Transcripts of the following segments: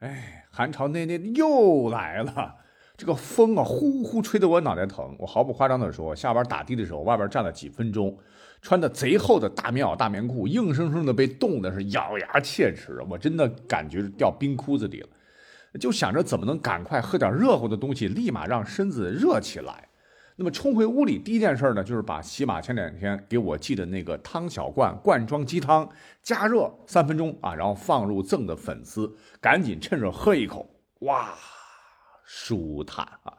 哎，寒潮内内又来了，这个风啊呼呼吹得我脑袋疼。我毫不夸张的说，下班打的的时候，外边站了几分钟，穿的贼厚的大棉袄、大棉裤，硬生生的被冻的是咬牙切齿，我真的感觉是掉冰窟子里了。就想着怎么能赶快喝点热乎的东西，立马让身子热起来。那么冲回屋里，第一件事呢，就是把喜马前两天给我寄的那个汤小罐罐装鸡汤加热三分钟啊，然后放入赠的粉丝，赶紧趁热喝一口，哇，舒坦啊！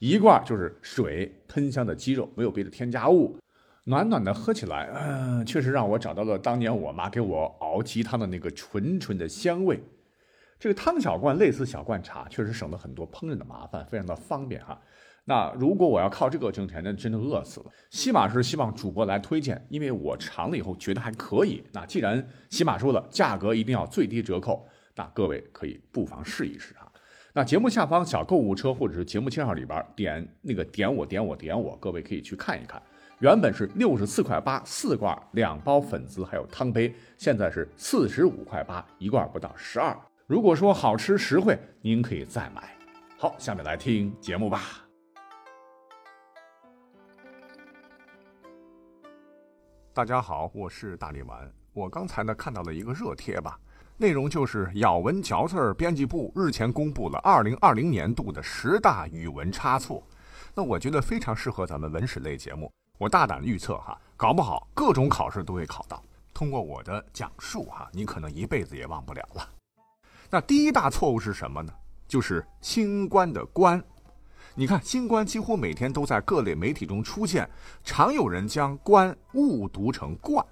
一罐就是水喷香的鸡肉，没有别的添加物，暖暖的喝起来，嗯，确实让我找到了当年我妈给我熬鸡汤的那个纯纯的香味。这个汤小罐类似小罐茶，确实省了很多烹饪的麻烦，非常的方便哈。那如果我要靠这个挣钱，那真的饿死了。西马是希望主播来推荐，因为我尝了以后觉得还可以。那既然西马说了价格一定要最低折扣，那各位可以不妨试一试啊。那节目下方小购物车或者是节目介绍里边点那个点我点我点我，各位可以去看一看。原本是六十四块八四罐两包粉丝还有汤杯，现在是四十五块八一罐不到十二。如果说好吃实惠，您可以再买。好，下面来听节目吧。大家好，我是大力丸。我刚才呢看到了一个热贴吧，内容就是咬文嚼字编辑部日前公布了二零二零年度的十大语文差错。那我觉得非常适合咱们文史类节目。我大胆预测哈，搞不好各种考试都会考到。通过我的讲述哈，你可能一辈子也忘不了了。那第一大错误是什么呢？就是新冠的冠。你看，新冠几乎每天都在各类媒体中出现，常有人将“冠”误读成“冠”。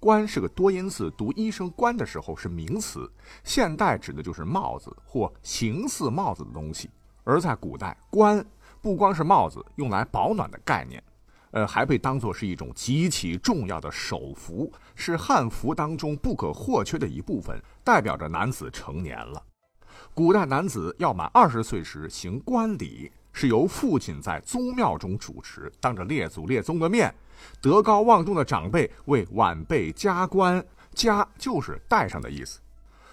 冠是个多音字，读医生冠的时候是名词，现代指的就是帽子或形似帽子的东西。而在古代，冠不光是帽子，用来保暖的概念，呃，还被当作是一种极其重要的手服，是汉服当中不可或缺的一部分，代表着男子成年了。古代男子要满二十岁时行冠礼。是由父亲在宗庙中主持，当着列祖列宗的面，德高望重的长辈为晚辈加冠，加就是戴上的意思。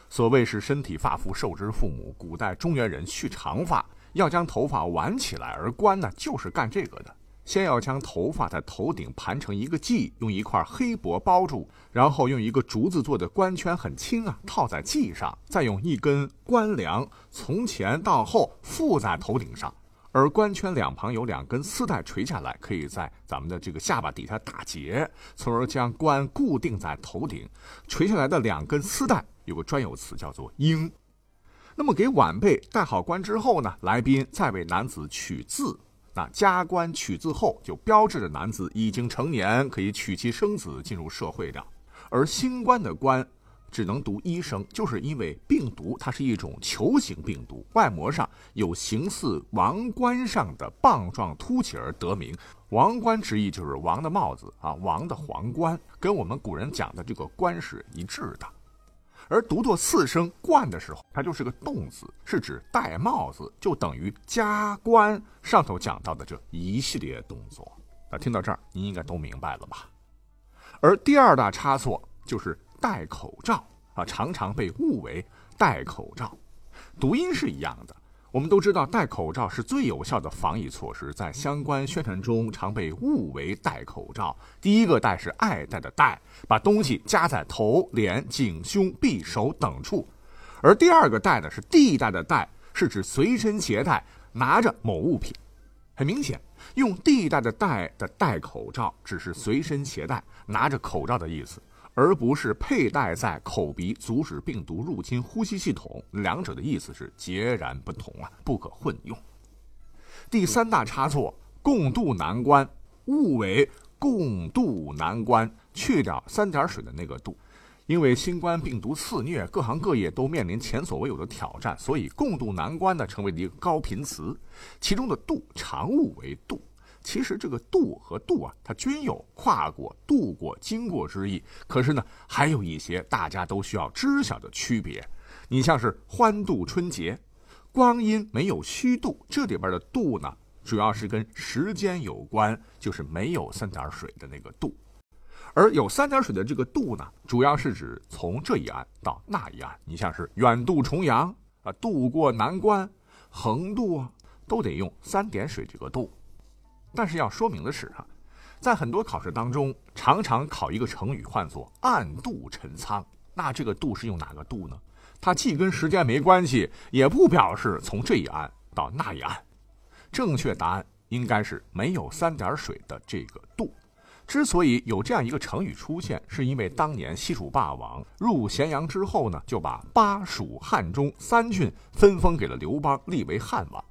所谓是身体发肤受之父母，古代中原人蓄长发要将头发挽起来，而冠呢就是干这个的。先要将头发在头顶盘成一个髻，用一块黑帛包住，然后用一个竹子做的冠圈，很轻啊，套在髻上，再用一根冠梁从前到后附在头顶上。而冠圈两旁有两根丝带垂下来，可以在咱们的这个下巴底下打结，从而将冠固定在头顶。垂下来的两根丝带有个专有词叫做“缨”。那么给晚辈戴好冠之后呢，来宾再为男子取字。那加冠取字后，就标志着男子已经成年，可以娶妻生子，进入社会了。而新冠的冠。只能读医生，就是因为病毒它是一种球形病毒，外膜上有形似王冠上的棒状凸起而得名。王冠之意就是王的帽子啊，王的皇冠，跟我们古人讲的这个冠是一致的。而读作四声冠的时候，它就是个动词，是指戴帽子，就等于加冠。上头讲到的这一系列动作，那听到这儿，您应该都明白了吧？而第二大差错就是。戴口罩啊，常常被误为戴口罩，读音是一样的。我们都知道，戴口罩是最有效的防疫措施，在相关宣传中常被误为戴口罩。第一个戴是爱戴的戴，把东西夹在头、脸、颈、胸、臂、手等处；而第二个戴呢是地带的带，是指随身携带，拿着某物品。很明显，用地带的带的戴口罩，只是随身携带，拿着口罩的意思。而不是佩戴在口鼻，阻止病毒入侵呼吸系统，两者的意思是截然不同啊，不可混用。第三大差错，共度难关，误为共度难关，去掉三点水的那个度，因为新冠病毒肆虐，各行各业都面临前所未有的挑战，所以共度难关呢成为了一个高频词，其中的度常误为度。其实这个渡和渡啊，它均有跨过、渡过、经过之意。可是呢，还有一些大家都需要知晓的区别。你像是欢度春节，光阴没有虚度，这里边的度呢，主要是跟时间有关，就是没有三点水的那个度。而有三点水的这个度呢，主要是指从这一岸到那一岸。你像是远渡重洋。啊，渡过难关，横渡啊，都得用三点水这个渡。但是要说明的是啊，在很多考试当中，常常考一个成语，唤作“暗度陈仓”。那这个“渡”是用哪个“渡”呢？它既跟时间没关系，也不表示从这一岸到那一岸。正确答案应该是没有三点水的这个“渡”。之所以有这样一个成语出现，是因为当年西楚霸王入咸阳之后呢，就把巴蜀汉中三郡分封给了刘邦，立为汉王。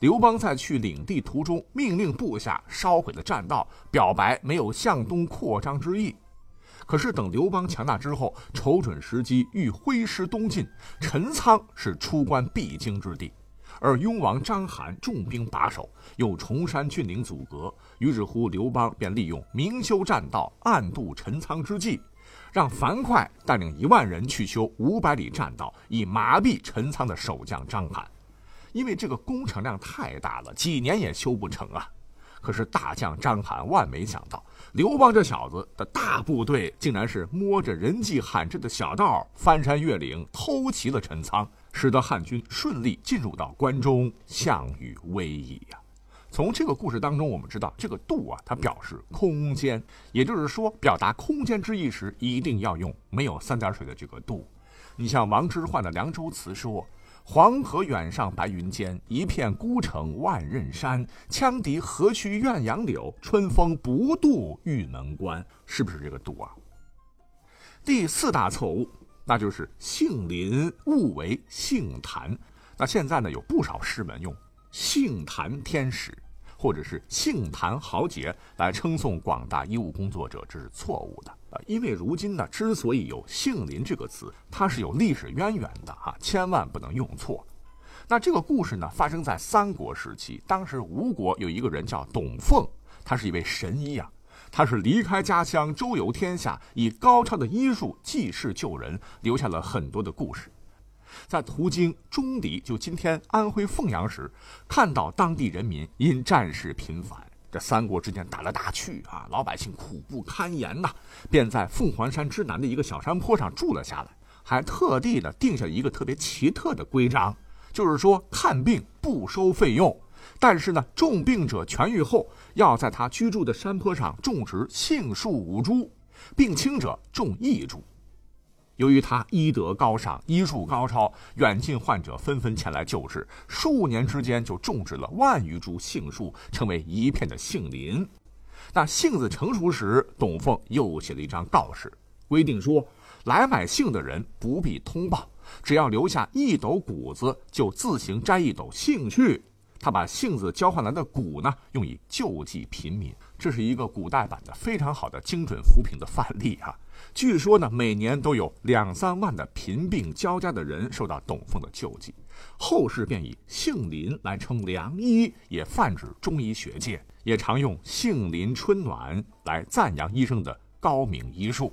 刘邦在去领地途中，命令部下烧毁了栈道，表白没有向东扩张之意。可是等刘邦强大之后，瞅准时机，欲挥师东进，陈仓是出关必经之地。而雍王章邯重兵把守，又崇山峻岭阻隔，于是乎刘邦便利用明修栈道、暗度陈仓之计，让樊哙带领一万人去修五百里栈道，以麻痹陈仓的守将章邯。因为这个工程量太大了，几年也修不成啊。可是大将章邯万没想到，刘邦这小子的大部队竟然是摸着人迹罕至的小道，翻山越岭，偷袭了陈仓。使得汉军顺利进入到关中，项羽危矣呀！从这个故事当中，我们知道这个“度”啊，它表示空间，也就是说，表达空间之意时，一定要用没有三点水的这个“度”。你像王之涣的《凉州词》说：“黄河远上白云间，一片孤城万仞山。羌笛何须怨杨柳，春风不度玉门关。”是不是这个“度”啊？第四大错误。那就是杏林误为杏坛，那现在呢有不少诗文用杏坛天使或者是杏坛豪杰来称颂广大医务工作者，这是错误的啊！因为如今呢，之所以有杏林这个词，它是有历史渊源的哈，千万不能用错。那这个故事呢，发生在三国时期，当时吴国有一个人叫董奉，他是一位神医啊。他是离开家乡，周游天下，以高超的医术济世救人，留下了很多的故事。在途经钟离，就今天安徽凤阳时，看到当地人民因战事频繁，这三国之间打来打去啊，老百姓苦不堪言呐，便在凤凰山之南的一个小山坡上住了下来，还特地的定下一个特别奇特的规章，就是说看病不收费用。但是呢，重病者痊愈后，要在他居住的山坡上种植杏树五株，病轻者种一株。由于他医德高尚，医术高超，远近患者纷纷前来救治，数年之间就种植了万余株杏树，成为一片的杏林。那杏子成熟时，董凤又写了一张告示，规定说，来买杏的人不必通报，只要留下一斗谷子，就自行摘一斗杏去。他把杏子交换来的谷呢，用以救济贫民，这是一个古代版的非常好的精准扶贫的范例啊。据说呢，每年都有两三万的贫病交加的人受到董奉的救济。后世便以杏林来称良医，也泛指中医学界，也常用杏林春暖来赞扬医生的高明医术。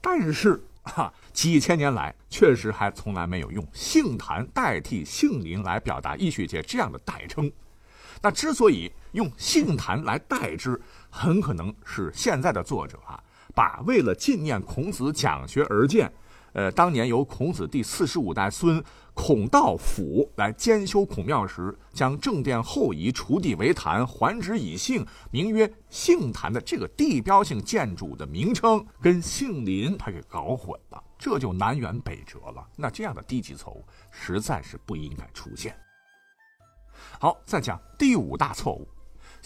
但是。哈，几千年来确实还从来没有用杏坛代替杏林来表达医学界这样的代称。那之所以用杏坛来代之，很可能是现在的作者啊，把为了纪念孔子讲学而建。呃，当年由孔子第四十五代孙孔道辅来监修孔庙时，将正殿后移，除地为坛，还址以杏，名曰杏坛的这个地标性建筑的名称，跟杏林他给搞混了，这就南辕北辙了。那这样的低级错误实在是不应该出现。好，再讲第五大错误：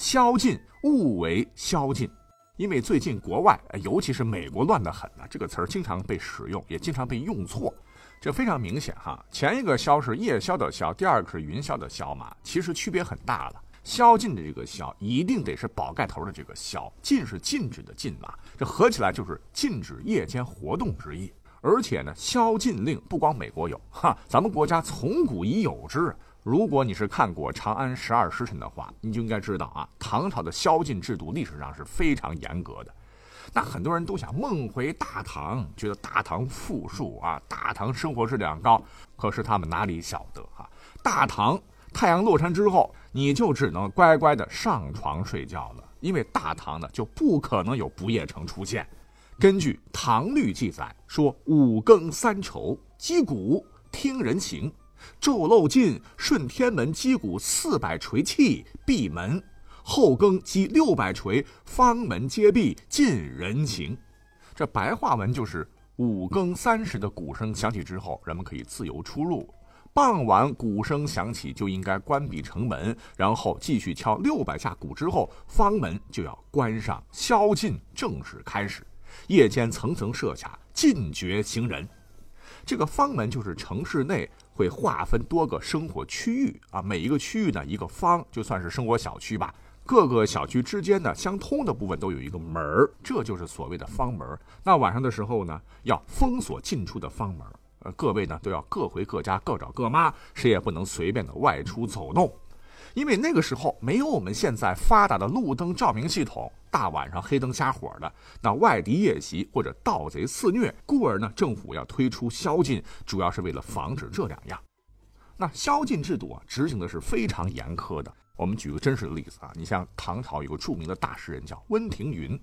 宵禁勿为宵禁。因为最近国外，尤其是美国乱得很呢，这个词儿经常被使用，也经常被用错，这非常明显哈。前一个“宵”是夜宵的“宵”，第二个是云霄的“霄”嘛，其实区别很大了。宵禁的这个“宵”一定得是宝盖头的这个“宵”，禁是禁止的“禁”嘛，这合起来就是禁止夜间活动之意。而且呢，宵禁令不光美国有，哈，咱们国家从古已有之。如果你是看过《长安十二时辰》的话，你就应该知道啊，唐朝的宵禁制度历史上是非常严格的。那很多人都想梦回大唐，觉得大唐富庶啊，大唐生活质量高。可是他们哪里晓得哈，大唐太阳落山之后，你就只能乖乖的上床睡觉了，因为大唐呢就不可能有不夜城出现。根据《唐律》记载说，五更三筹，击鼓听人情。昼漏尽，顺天门击鼓四百锤气，闭门。后更击六百锤，方门皆闭，尽人情。这白话文就是五更三时的鼓声响起之后，人们可以自由出入；傍晚鼓声响起，就应该关闭城门，然后继续敲六百下鼓之后，方门就要关上，宵禁正式开始。夜间层层设卡，禁绝行人。这个方门就是城市内会划分多个生活区域啊，每一个区域呢一个方，就算是生活小区吧。各个小区之间呢相通的部分都有一个门儿，这就是所谓的方门。那晚上的时候呢，要封锁进出的方门。呃，各位呢都要各回各家，各找各妈，谁也不能随便的外出走动。因为那个时候没有我们现在发达的路灯照明系统，大晚上黑灯瞎火的，那外敌夜袭或者盗贼肆虐，故而呢，政府要推出宵禁，主要是为了防止这两样。那宵禁制度啊，执行的是非常严苛的。我们举个真实的例子啊，你像唐朝有个著名的大诗人叫温庭筠，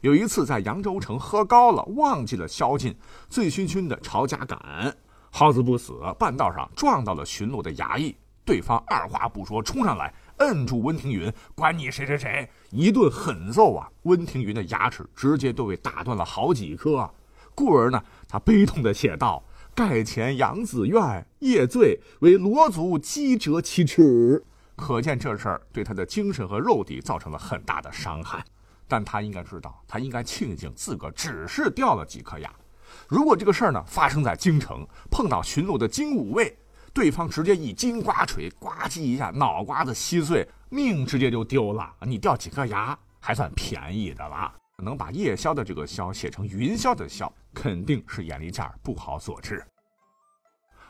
有一次在扬州城喝高了，忘记了宵禁，醉醺醺的朝家赶，好死不死，半道上撞到了巡逻的衙役，对方二话不说冲上来，摁住温庭筠，管你谁谁谁，一顿狠揍啊！温庭筠的牙齿直接都被打断了好几颗，故而呢，他悲痛的写道：“盖前杨子苑，夜醉为罗族击折其齿。”可见这事儿对他的精神和肉体造成了很大的伤害，但他应该知道，他应该庆幸自个只是掉了几颗牙。如果这个事儿呢发生在京城，碰到巡逻的精武卫，对方直接一金瓜锤，呱唧一下，脑瓜子稀碎，命直接就丢了。你掉几颗牙还算便宜的了。能把夜宵的这个宵写成云霄的霄，肯定是眼力劲儿不好所致。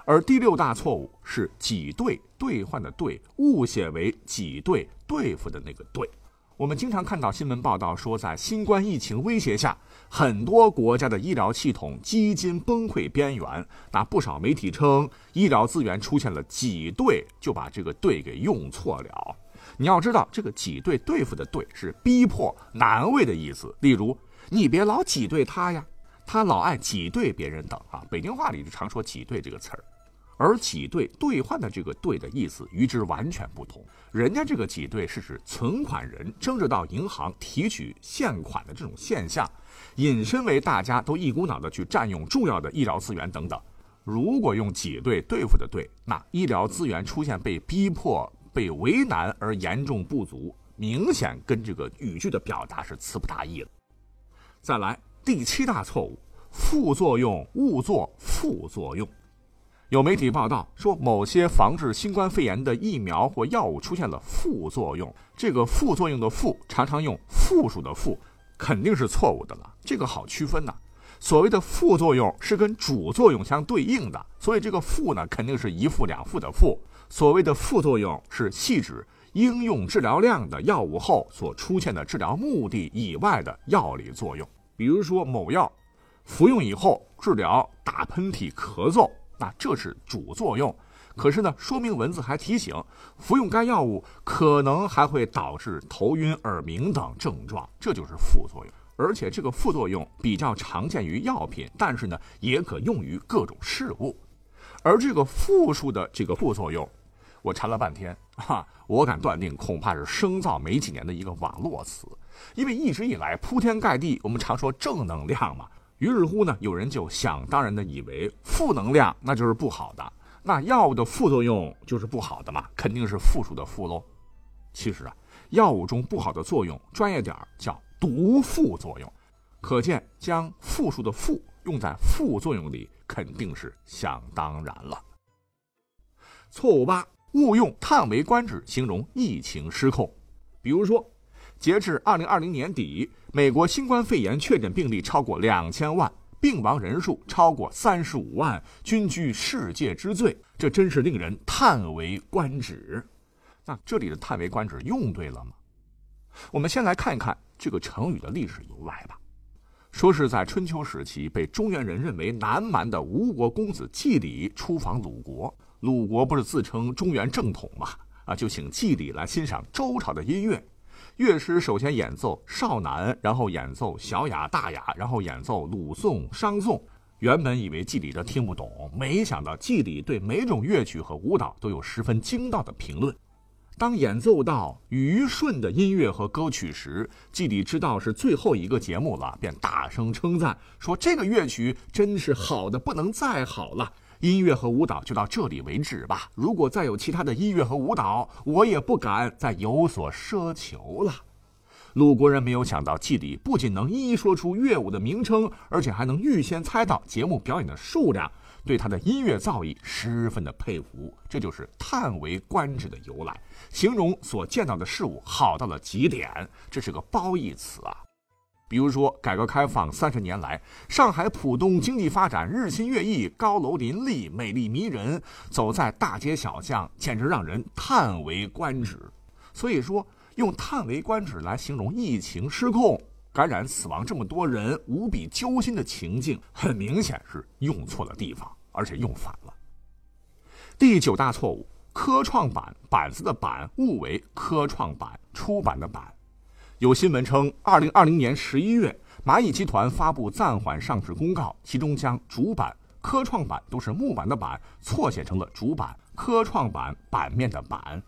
而第六大错误是挤兑兑换的兑误写为挤兑对付的那个兑。我们经常看到新闻报道说，在新冠疫情威胁下，很多国家的医疗系统几近崩溃边缘。那不少媒体称，医疗资源出现了挤兑，就把这个兑给用错了。你要知道，这个挤兑对付的兑是逼迫难为的意思。例如，你别老挤兑他呀，他老爱挤兑别人等啊。北京话里就常说挤兑这个词儿。而挤兑兑换的这个兑的意思与之完全不同，人家这个挤兑是指存款人争着到银行提取现款的这种现象，引申为大家都一股脑的去占用重要的医疗资源等等。如果用挤兑对付的兑，那医疗资源出现被逼迫、被为难而严重不足，明显跟这个语句的表达是词不达意了。再来第七大错误，副作用误作副作用。有媒体报道说，某些防治新冠肺炎的疫苗或药物出现了副作用。这个副作用的“副”常常用复数的“负”，肯定是错误的了。这个好区分呐。所谓的副作用是跟主作用相对应的，所以这个“副”呢，肯定是一副两副的“副”。所谓的副作用是细指应用治疗量的药物后所出现的治疗目的以外的药理作用。比如说，某药服用以后治疗打喷嚏、咳嗽。那这是主作用，可是呢，说明文字还提醒，服用该药物可能还会导致头晕、耳鸣等症状，这就是副作用。而且这个副作用比较常见于药品，但是呢，也可用于各种事物。而这个复数的这个副作用，我查了半天，哈，我敢断定，恐怕是生造没几年的一个网络词，因为一直以来铺天盖地，我们常说正能量嘛。于是乎呢，有人就想当然的以为负能量那就是不好的，那药物的副作用就是不好的嘛，肯定是负数的负喽。其实啊，药物中不好的作用，专业点叫毒副作用。可见将负数的负用在副作用里，肯定是想当然了。错误八，误用叹为观止形容疫情失控，比如说。截至二零二零年底，美国新冠肺炎确诊病例超过两千万，病亡人数超过三十五万，均居世界之最。这真是令人叹为观止。那这里的“叹为观止”用对了吗？我们先来看一看这个成语的历史由来吧。说是在春秋时期，被中原人认为南蛮的吴国公子季礼出访鲁国，鲁国不是自称中原正统嘛？啊，就请季礼来欣赏周朝的音乐。乐师首先演奏少男，然后演奏小雅、大雅，然后演奏鲁颂、商颂。原本以为季礼这听不懂，没想到季礼对每种乐曲和舞蹈都有十分精到的评论。当演奏到虞舜的音乐和歌曲时，季礼知道是最后一个节目了，便大声称赞说：“这个乐曲真是好的不能再好了。音乐和舞蹈就到这里为止吧。如果再有其他的音乐和舞蹈，我也不敢再有所奢求了。”鲁国人没有想到，季礼不仅能一一说出乐舞的名称，而且还能预先猜到节目表演的数量，对他的音乐造诣十分的佩服。这就是“叹为观止”的由来，形容所见到的事物好到了极点。这是个褒义词啊。比如说，改革开放三十年来，上海浦东经济发展日新月异，高楼林立，美丽迷人，走在大街小巷，简直让人叹为观止。所以说。用“叹为观止”来形容疫情失控、感染死亡这么多人无比揪心的情境，很明显是用错了地方，而且用反了。第九大错误：科创板板子的“板”误为科创板出版的“版”。有新闻称，二零二零年十一月，蚂蚁集团发布暂缓上市公告，其中将主板科创板都是木板的“板”错写成了主板科创板板面的“板”。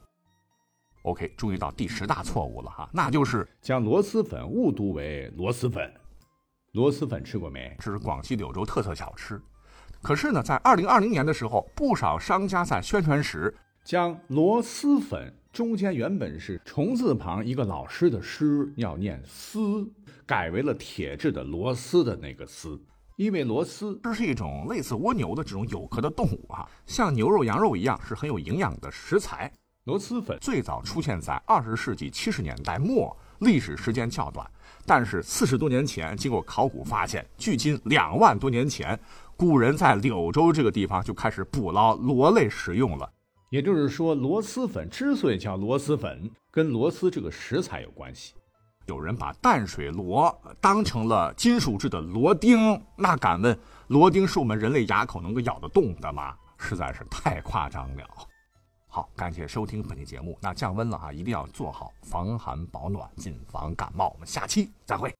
OK，注意到第十大错误了哈，那就是将螺蛳粉误读为螺蛳粉。螺蛳粉吃过没？这是广西柳州特色小吃。可是呢，在二零二零年的时候，不少商家在宣传时将螺蛳粉中间原本是虫字旁一个老师的师，要念丝，改为了铁制的螺丝的那个丝。因为螺丝这是一种类似蜗牛的这种有壳的动物啊，像牛肉、羊肉一样，是很有营养的食材。螺蛳粉最早出现在二十世纪七十年代末，历史时间较短。但是四十多年前，经过考古发现，距今两万多年前，古人在柳州这个地方就开始捕捞螺类食用了。也就是说，螺蛳粉之所以叫螺蛳粉，跟螺蛳这个食材有关系。有人把淡水螺当成了金属制的螺钉，那敢问，螺钉是我们人类牙口能够咬得动的吗？实在是太夸张了。好，感谢收听本期节目。那降温了啊，一定要做好防寒保暖，谨防感冒。我们下期再会。